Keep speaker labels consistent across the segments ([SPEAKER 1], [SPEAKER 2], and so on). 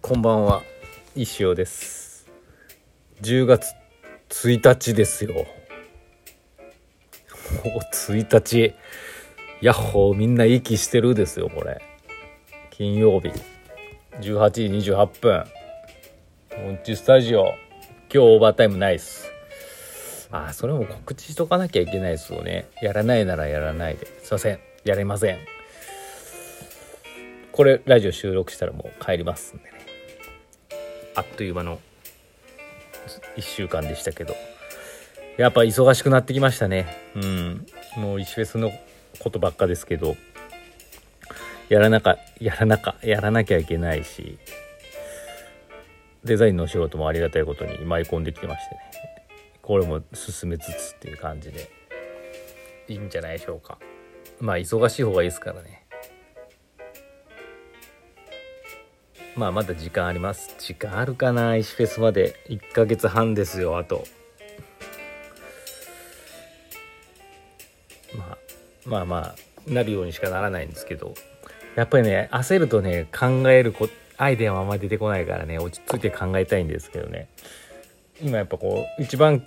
[SPEAKER 1] こんばんは。石尾です。10月1日ですよ。お1日。ヤッホーみんな息してるですよこれ。金曜日。18時28分。モンチスタジオ。今日オーバータイムないっす。あそれも告知しとかなきゃいけないですよね。やらないならやらないで。すいません。やれません。これラジオ収録したらもう帰りますんでね。あっという間の1週間でしたけど。やっぱ忙しくなってきましたね。うん。もう石フェスのことばっかですけど。やらなかやらなかやらなきゃいけないし。デザインのお仕事もありがたいことに舞い込んできてましてね。これも進めつつっていう感じで。いいんじゃないでしょうか。まあ忙しい方がいいですからね。まあまだ時間あります。時間あるかな？石フェスまで。1ヶ月半ですよあと。まあまあまあなるようにしかならないんですけど。やっぱりね焦るとね考えるこアイデアもあんまり出てこないからね落ち着いて考えたいんですけどね。今やっぱこう一番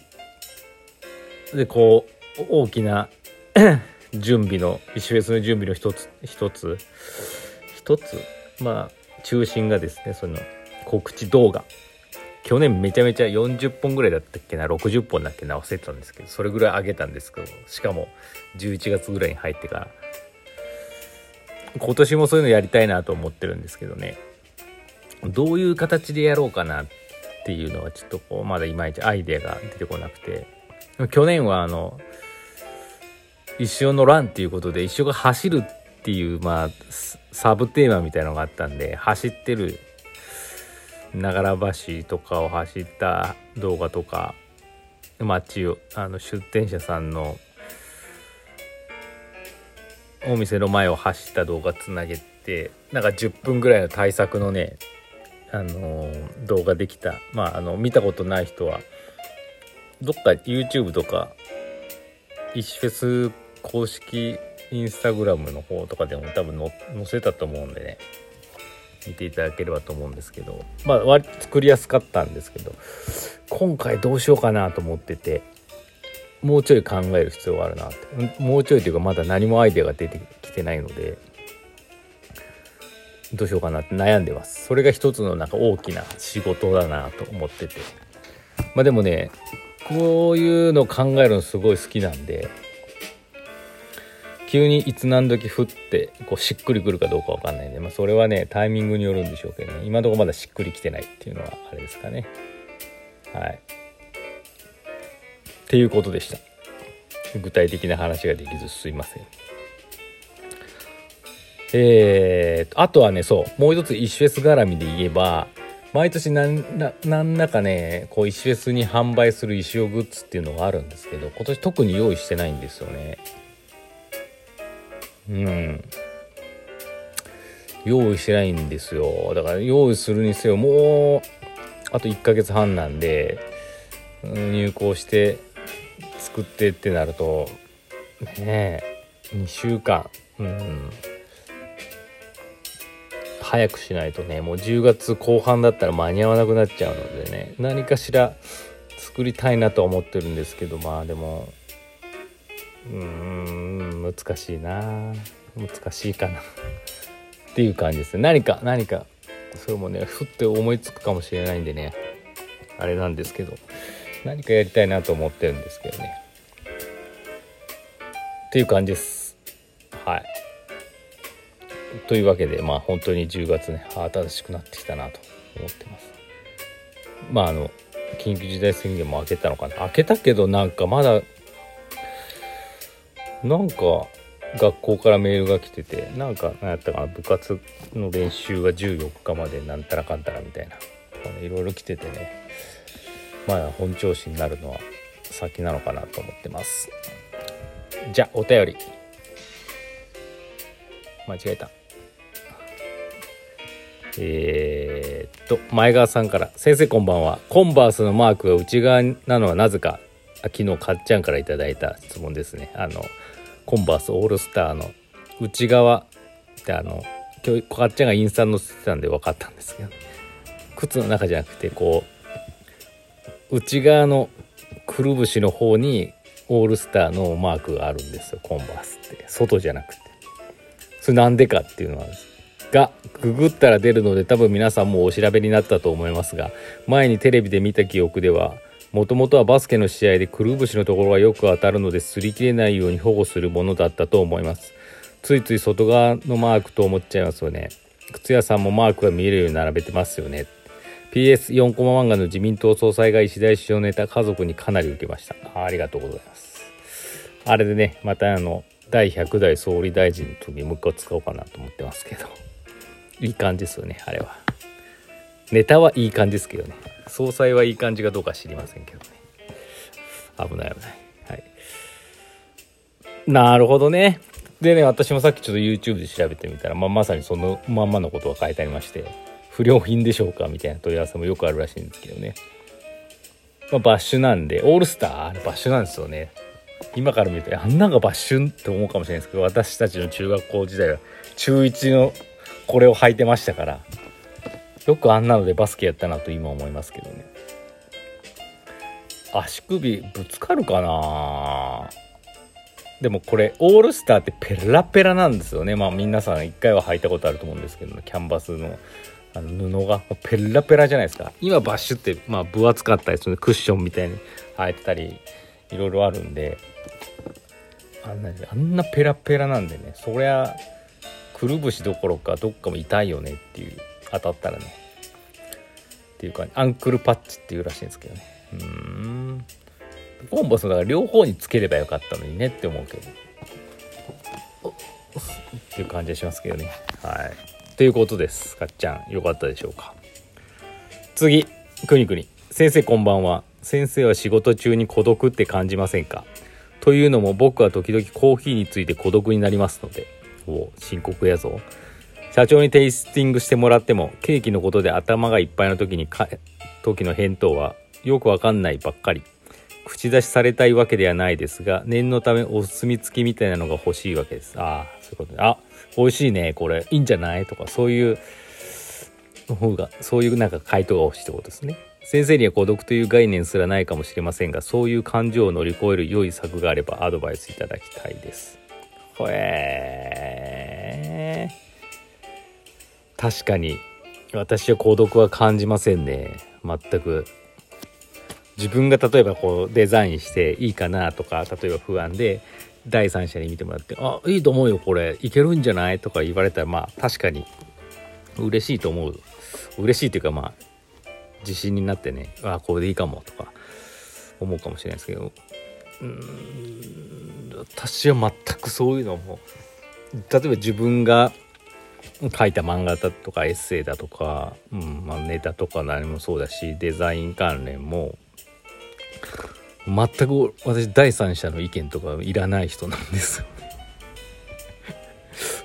[SPEAKER 1] でこう大きな 準備の石フェスの準備の一つ一つ？一つ？まあ中心がですねその告知動画。去年めちゃめちゃ40本ぐらいだったっけな60本だっけな忘れてたんですけどそれぐらい上げたんですけどしかも11月ぐらいに入ってから。今年もそういうのやりたいなと思ってるんですけどね。どういう形でやろうかなっていうのはちょっとこうまだいまいちアイデアが出てこなくて。去年はあの一生のランっていうことで一生が走るってていうまあサブテーマみたいのがあったんで走ってる長良橋とかを走った動画とか街をあの出店者さんのお店の前を走った動画つなげてなんか10分ぐらいの対策のねあの動画できた。まああの見たことない人はどっか YouTube とか石フェス公式インスタグラムの方とかでも多分載せたと思うんでね。見ていただければと思うんですけど。まあ割作りやすかったんですけど今回どうしようかなと思っててもうちょい考える必要があるなって。もうちょいというかまだ何もアイデアが出てきてないのでどうしようかなって悩んでます。それが一つのなんか大きな仕事だなと思ってて。まあでもねこういうの考えるのすごい好きなんで急にいつ何時降ってこうしっくりくるかどうかわかんないんで、まあ、それはねタイミングによるんでしょうけどね。今のところまだしっくりきてないっていうのはあれですかね。はい。っていうことでした。具体的な話ができずすいません。えーあとはねそうもう一つ石フェス絡みで言えば毎年何ら何らかねこう石フェスに販売する石尾グッズっていうのがあるんですけど今年特に用意してないんですよね。うん。用意してないんですよ。だから用意するにせよもうあと1ヶ月半なんで入校して作ってってなるとねえ2週間。うん。早くしないとねもう10月後半だったら間に合わなくなっちゃうのでね。何かしら作りたいなと思ってるんですけどまあでもうーん。難しいな。難しいかな。っていう感じですね。何か何かそれもねふって思いつくかもしれないんでね。あれなんですけど。何かやりたいなと思ってるんですけどね。っていう感じです。はい。というわけでまあ本当に10月ね新しくなってきたなと思ってます。まああの緊急事態宣言も明けたのかな。明けたけどなんかまだなんか学校からメールが来ててなんか何やったかな部活の練習が14日までなんたらかんたらみたいな。いろいろ来ててね。まあ本調子になるのは先なのかなと思ってます。じゃあお便り。間違えた。えー、っと前川さんから「先生こんばんは。コンバースのマークが内側なのはなぜか。昨日かっちゃんから頂いた質問ですね。あのコンバースオールスターの内側ってあの今日かっちゃんがインスタ載せてたんで分かったんですけど靴の中じゃなくてこう内側のくるぶしの方にオールスターのマークがあるんですよ。コンバースって。外じゃなくて。それなんでかっていうのはがググったら出るので多分皆さんもお調べになったと思いますが前にテレビで見た記憶ではもともとはバスケの試合でくるぶしのところがよく当たるので擦り切れないように保護するものだったと思います。ついつい外側のマークと思っちゃいますよね。靴屋さんもマークが見えるように並べてますよね。PS4 コマ漫画の自民党総裁が石田氏をネタ家族にかなり受けました。ありがとうございます。あれでねまたあの第100代総理大臣の時にもう一回使おうかなと思ってますけど。いい感じですよねあれは。ネタはいい感じですけどね。総裁はいい感じかどうか知りませんけどね。危ない危ない。はい。なるほどね。でね私もさっきちょっと YouTube で調べてみたら、まあ、まさにそのまんまのことが書いてありまして不良品でしょうかみたいな問い合わせもよくあるらしいんですけどね、まあ、バッシュなんでオールスターあれバッシュなんですよね。今から見るとあんなんがバッシュンって思うかもしれないですけど私たちの中学校時代は中1のこれを履いてましたからよくあんなのでバスケやったなと今思いますけどね。足首ぶつかるかな？でもこれオールスターってペラペラなんですよね。まあ皆さん一回は履いたことあると思うんですけど、キャンバスのあの布が。ペラペラじゃないですか。今バッシュってまあ分厚かったりするクッションみたいに履いてたりいろいろあるんで。あんなあんなペラペラなんでね。そりゃくるぶしどころかどっかも痛いよねっていう。当たったらね。っていうかアンクルパッチっていうらしいんですけどね。うん。コンボスだから両方につければよかったのにねって思うけど。っていう感じがしますけどね。はい。ということです。かっちゃんよかったでしょうか。次くにくに。先生こんばんは。先生は仕事中に孤独って感じませんか？というのも僕は時々コーヒーについて孤独になりますので。お深刻やぞ。社長にテイスティングしてもらってもケーキのことで頭がいっぱいの時にか時の返答はよくわかんないばっかり。口出しされたいわけではないですが念のためお墨付きみたいなのが欲しいわけです。ああそういうことであ美味しいねこれいいんじゃないとかそういう方がそういうなんか回答が欲しいってことですね。先生には孤独という概念すらないかもしれませんがそういう感情を乗り越える良い策があればアドバイスいただきたいです。ほえー、確かに。私は孤独は感じませんね。全く。自分が例えばこうデザインしていいかなとか例えば不安で第三者に見てもらって「あいいと思うよこれ。いけるんじゃない?」とか言われたらまあ確かに。嬉しいと思う。嬉しいというかまあ自信になってねあこれでいいかもとか思うかもしれないですけど。うん私は全くそういうのも例えば自分が書いた漫画だとかエッセイだとか、うんまあ、ネタとか何もそうだしデザイン関連も全く私第三者の意見とかいらない人なんです。よ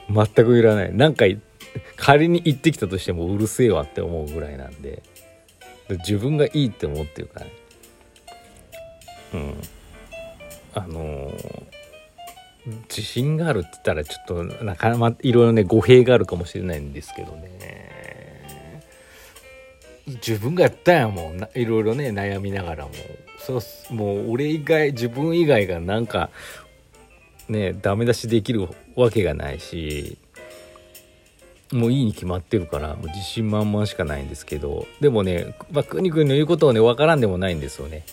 [SPEAKER 1] 全くいらない。なんか仮に行ってきたとしてもうるせえわって思うぐらいなんで。自分がいいって思ってるからね。うん。あのー、自信があるって言ったらちょっとなかなかいろいろね語弊があるかもしれないんですけどね。自分がやったんやもんいろいろね悩みながらも。そうもう俺以外自分以外がなんかねダメ出しできるわけがないしもういいに決まってるからもう自信満々しかないんですけど。でもね、まあ、くにくんの言うことをね分からんでもないんですよね。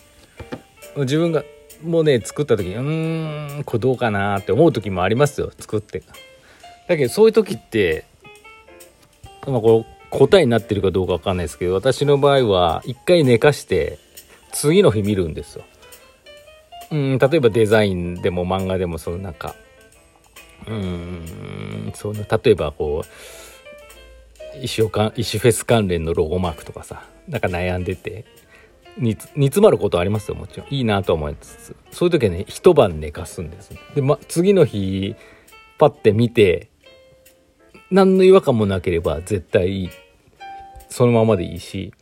[SPEAKER 1] 自分がもね作った時にうーんこれどうかなって思う時もありますよ作って。だけどそういう時ってまあこれ答えになってるかどうか分かんないですけど私の場合は一回寝かして次の日見るんですよ。うん例えばデザインでも漫画でもそのなんかうんその例えばこう石岡石フェス関連のロゴマークとかさなんか悩んでて。煮詰まることありますよもちろん。いいなと思いつつ。そういう時はね一晩寝かすんですね。で、ま、次の日パッて見て何の違和感もなければ絶対そのままでいいし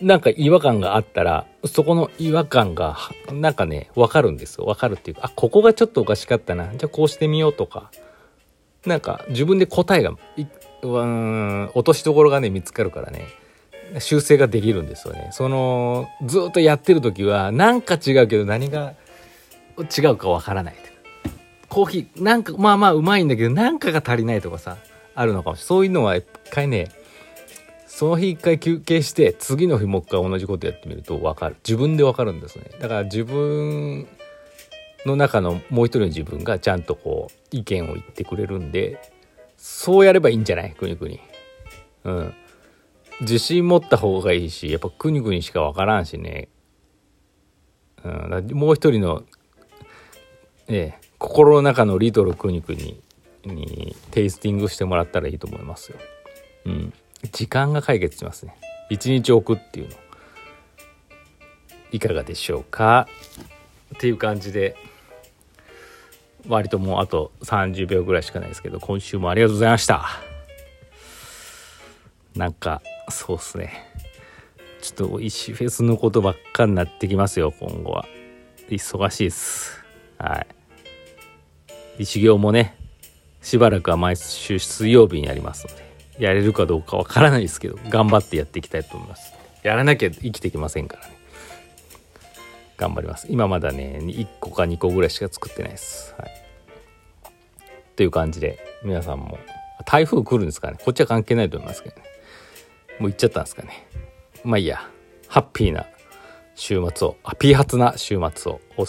[SPEAKER 1] なんか違和感があったらそこの違和感がなんかね分かるんですよ。分かるっていうかあここがちょっとおかしかったな。じゃあこうしてみようとか。なんか自分で答えがうん落としどころがね見つかるからね。修正ができるんですよね。そのずっとやってる時はなんか違うけど何が違うかわからないコーヒーなんかまあまあうまいんだけどなんかが足りないとかさあるのかもしれない。そういうのは一回ねその日一回休憩して次の日もう一回同じことやってみると分かる。自分で分かるんですね。だから自分の中のもう一人の自分がちゃんとこう意見を言ってくれるんでそうやればいいんじゃない？くにくにうん。自信持った方がいいしやっぱくにくにしか分からんしね、うん、もう一人のえ心の中のリトルくにくににテイスティングしてもらったらいいと思いますよ。うん。時間が解決しますね。一日置くっていうの。いかがでしょうか？っていう感じで、割ともうあと30秒ぐらいしかないですけど、今週もありがとうございました。なんか、そうっすね。ちょっと石フェスのことばっかになってきますよ、今後は。忙しいです。はい。修行もね、しばらくは毎週水曜日にやりますので、やれるかどうかわからないですけど、頑張ってやっていきたいと思います。やらなきゃ生きていけませんからね。頑張ります。今まだね、1個か2個ぐらいしか作ってないです。はい。という感じで、皆さんも、台風来るんですかねこっちは関係ないと思いますけどね。もう行っちゃったんですかね。まあいいや、ハッピーな週末を、あ、ピーハツな週末をお過